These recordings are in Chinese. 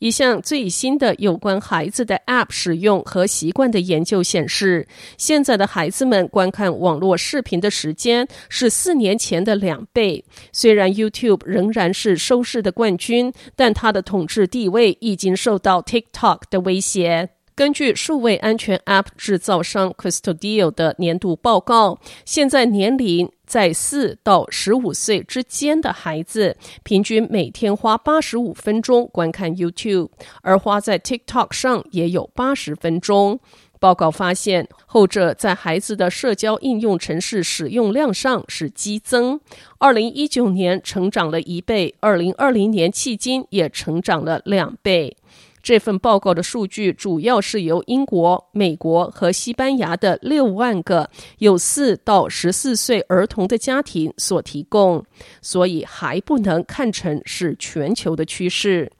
一项最新的有关孩子的 App 使用和习惯的研究显示，现在的孩子们观看网络视频的时间是四年前的两倍。虽然 YouTube 仍然是收视的冠军，但它的统治地位已经受到 TikTok 的威胁。根据数位安全 App 制造商 CrystalDeal 的年度报告，现在年龄在四到十五岁之间的孩子，平均每天花八十五分钟观看 YouTube，而花在 TikTok 上也有八十分钟。报告发现，后者在孩子的社交应用程式使用量上是激增，二零一九年成长了一倍，二零二零年迄今也成长了两倍。这份报告的数据主要是由英国、美国和西班牙的六万个有四到十四岁儿童的家庭所提供，所以还不能看成是全球的趋势。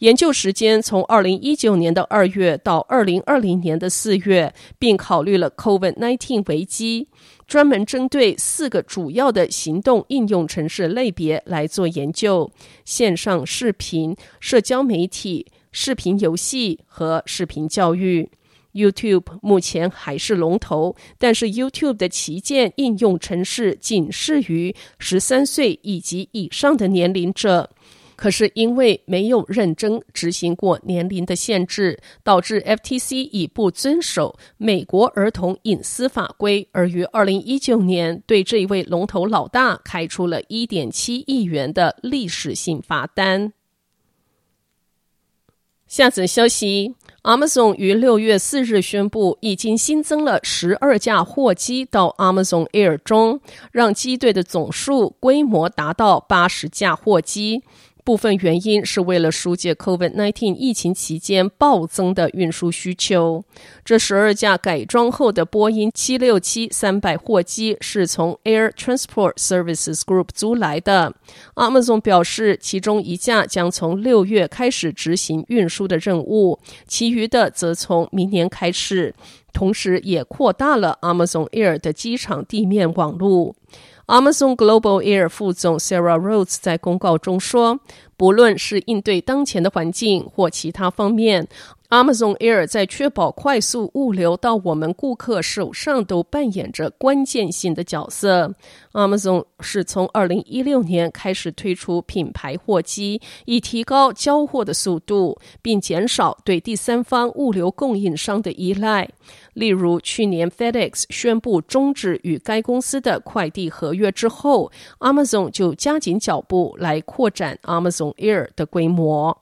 研究时间从二零一九年的二月到二零二零年的四月，并考虑了 COVID-19 危机，专门针对四个主要的行动应用城市类别来做研究：线上视频、社交媒体。视频游戏和视频教育，YouTube 目前还是龙头，但是 YouTube 的旗舰应用程式仅适于十三岁以及以上的年龄者。可是因为没有认真执行过年龄的限制，导致 FTC 以不遵守美国儿童隐私法规，而于二零一九年对这一位龙头老大开出了一点七亿元的历史性罚单。下则消息，Amazon 于六月四日宣布，已经新增了十二架货机到 Amazon Air 中，让机队的总数规模达到八十架货机。部分原因是为了疏解 COVID-19 疫情期间暴增的运输需求。这十二架改装后的波音767-300货机是从 Air Transport Services Group 租来的。Amazon 表示，其中一架将从六月开始执行运输的任务，其余的则从明年开始。同时，也扩大了 Amazon Air 的机场地面网络。Amazon Global Air 副总 Sarah Rhodes 在公告中说：“不论是应对当前的环境或其他方面。” Amazon Air 在确保快速物流到我们顾客手上都扮演着关键性的角色。Amazon 是从二零一六年开始推出品牌货机，以提高交货的速度，并减少对第三方物流供应商的依赖。例如，去年 FedEx 宣布终止与该公司的快递合约之后，Amazon 就加紧脚步来扩展 Amazon Air 的规模。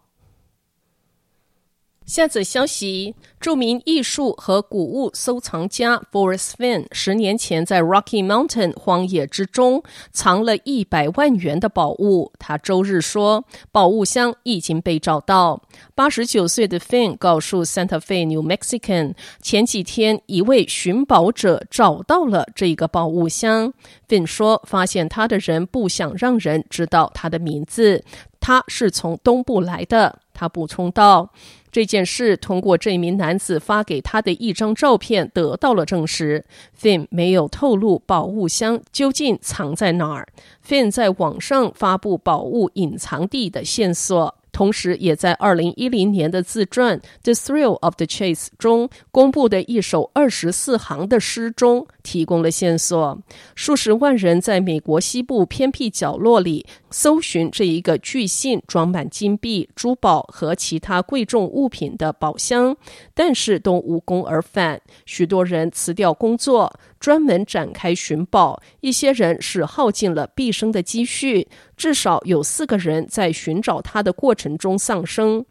下则消息：著名艺术和古物收藏家 Forest Fenn 十年前在 Rocky Mountain 荒野之中藏了一百万元的宝物。他周日说，宝物箱已经被找到。八十九岁的 Finn 告诉 Santa Fe New Mexican，前几天一位寻宝者找到了这个宝物箱。Finn 说，发现他的人不想让人知道他的名字，他是从东部来的。他补充道。这件事通过这名男子发给他的一张照片得到了证实。Finn 没有透露宝物箱究竟藏在哪儿。Finn 在网上发布宝物隐藏地的线索。同时，也在二零一零年的自传《The Thrill of the Chase》中公布的一首二十四行的诗中提供了线索。数十万人在美国西部偏僻角落里搜寻这一个巨信装满金币、珠宝和其他贵重物品的宝箱，但是都无功而返。许多人辞掉工作，专门展开寻宝。一些人是耗尽了毕生的积蓄。至少有四个人在寻找他的过程中丧生。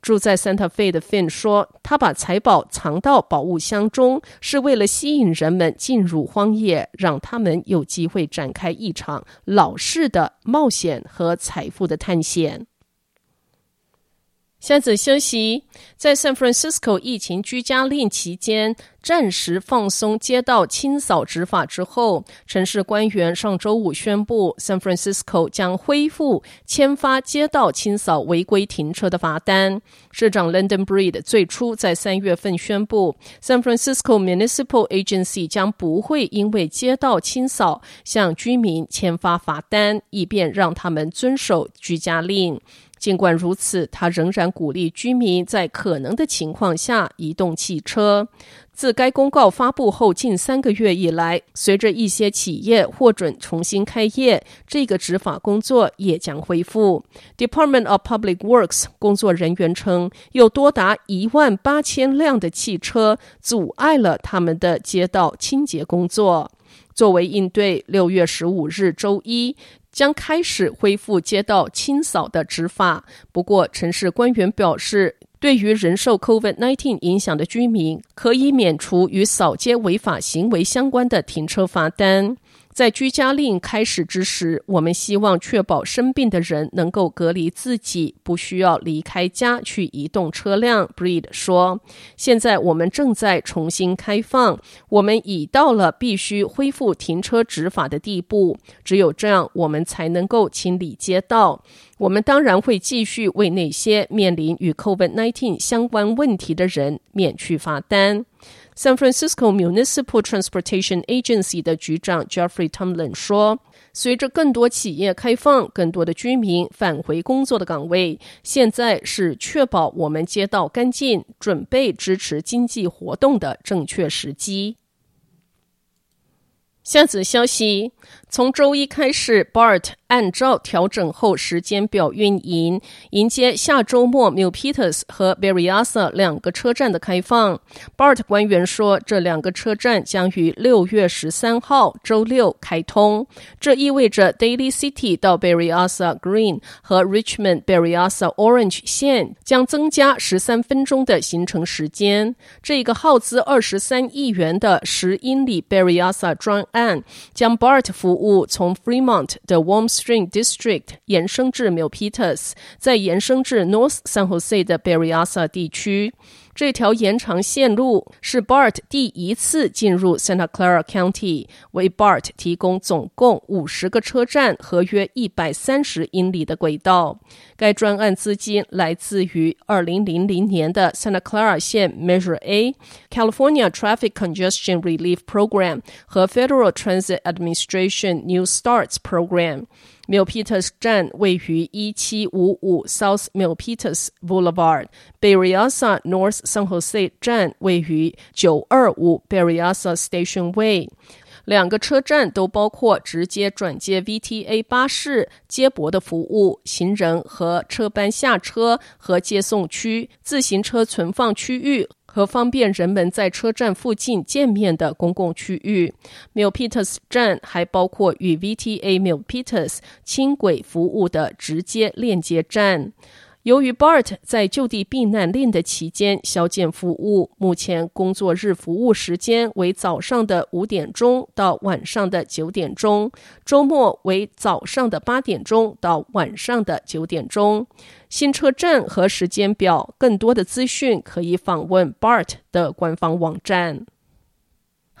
住在 Santa Fe 的 Finn 说：“他把财宝藏到宝物箱中，是为了吸引人们进入荒野，让他们有机会展开一场老式的冒险和财富的探险。”下则消息，在 San Francisco 疫情居家令期间暂时放松街道清扫执法之后，城市官员上周五宣布，San Francisco 将恢复签发街道清扫违规停车的罚单。市长 London Breed 最初在三月份宣布，San Francisco Municipal Agency 将不会因为街道清扫向居民签发罚单，以便让他们遵守居家令。尽管如此，他仍然鼓励居民在可能的情况下移动汽车。自该公告发布后近三个月以来，随着一些企业获准重新开业，这个执法工作也将恢复。Department of Public Works 工作人员称，有多达一万八千辆的汽车阻碍了他们的街道清洁工作。作为应对六月十五日周一，将开始恢复街道清扫的执法。不过，城市官员表示，对于人受 COVID-19 影响的居民，可以免除与扫街违法行为相关的停车罚单。在居家令开始之时，我们希望确保生病的人能够隔离自己，不需要离开家去移动车辆。Breed 说：“现在我们正在重新开放，我们已到了必须恢复停车执法的地步。只有这样，我们才能够清理街道。我们当然会继续为那些面临与 COVID-19 相关问题的人免去罚单。” San Francisco Municipal Transportation Agency 的局长 Jeffrey Tumlin 说：“随着更多企业开放，更多的居民返回工作的岗位，现在是确保我们街道干净、准备支持经济活动的正确时机。”下则消息：从周一开始，BART 按照调整后时间表运营，迎接下周末 Milpitas 和 Berryessa 两个车站的开放。BART 官员说，这两个车站将于六月十三号周六开通。这意味着 Daily City 到 Berryessa Green 和 Richmond Berryessa Orange 线将增加十三分钟的行程时间。这个耗资二十三亿元的十英里 Berryessa 专案将 BART 服务从 Fremont 的 Warm Stream District 延伸至 Milpitas，再延伸至 North San Jose 的 Berryessa 地区。 这条延长线路是 BART 第一次进入 Santa Clara County，为 BART 提供总共五十个车站和约一百三十英里的轨道。该专案资金来自于二零零零年的 Santa Clara 线 Measure A、California Traffic Congestion Relief Program 和 Federal Transit Administration New Starts Program。Milpitas 站位于一七五五 South Milpitas Boulevard，Berryessa North San Jose 站位于九二五 Berryessa Station Way。两个车站都包括直接转接 VTA 巴士接驳的服务、行人和车班下车和接送区、自行车存放区域。和方便人们在车站附近见面的公共区域。Milpitas 站还包括与 VTA Milpitas 轻轨服务的直接链接站。由于 BART 在就地避难令的期间削减服务，目前工作日服务时间为早上的五点钟到晚上的九点钟，周末为早上的八点钟到晚上的九点钟。新车站和时间表，更多的资讯可以访问 BART 的官方网站。